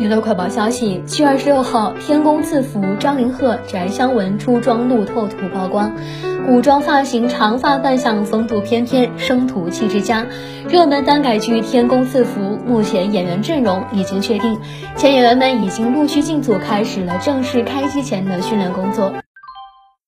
娱乐快报消息：七月二十六号，天宫赐福张凌赫翟湘文出装路透图曝光，古装发型、长发扮相风度翩翩，生图气质佳。热门耽改剧《天宫赐福》目前演员阵容已经确定，前演员们已经陆续进组，开始了正式开机前的训练工作。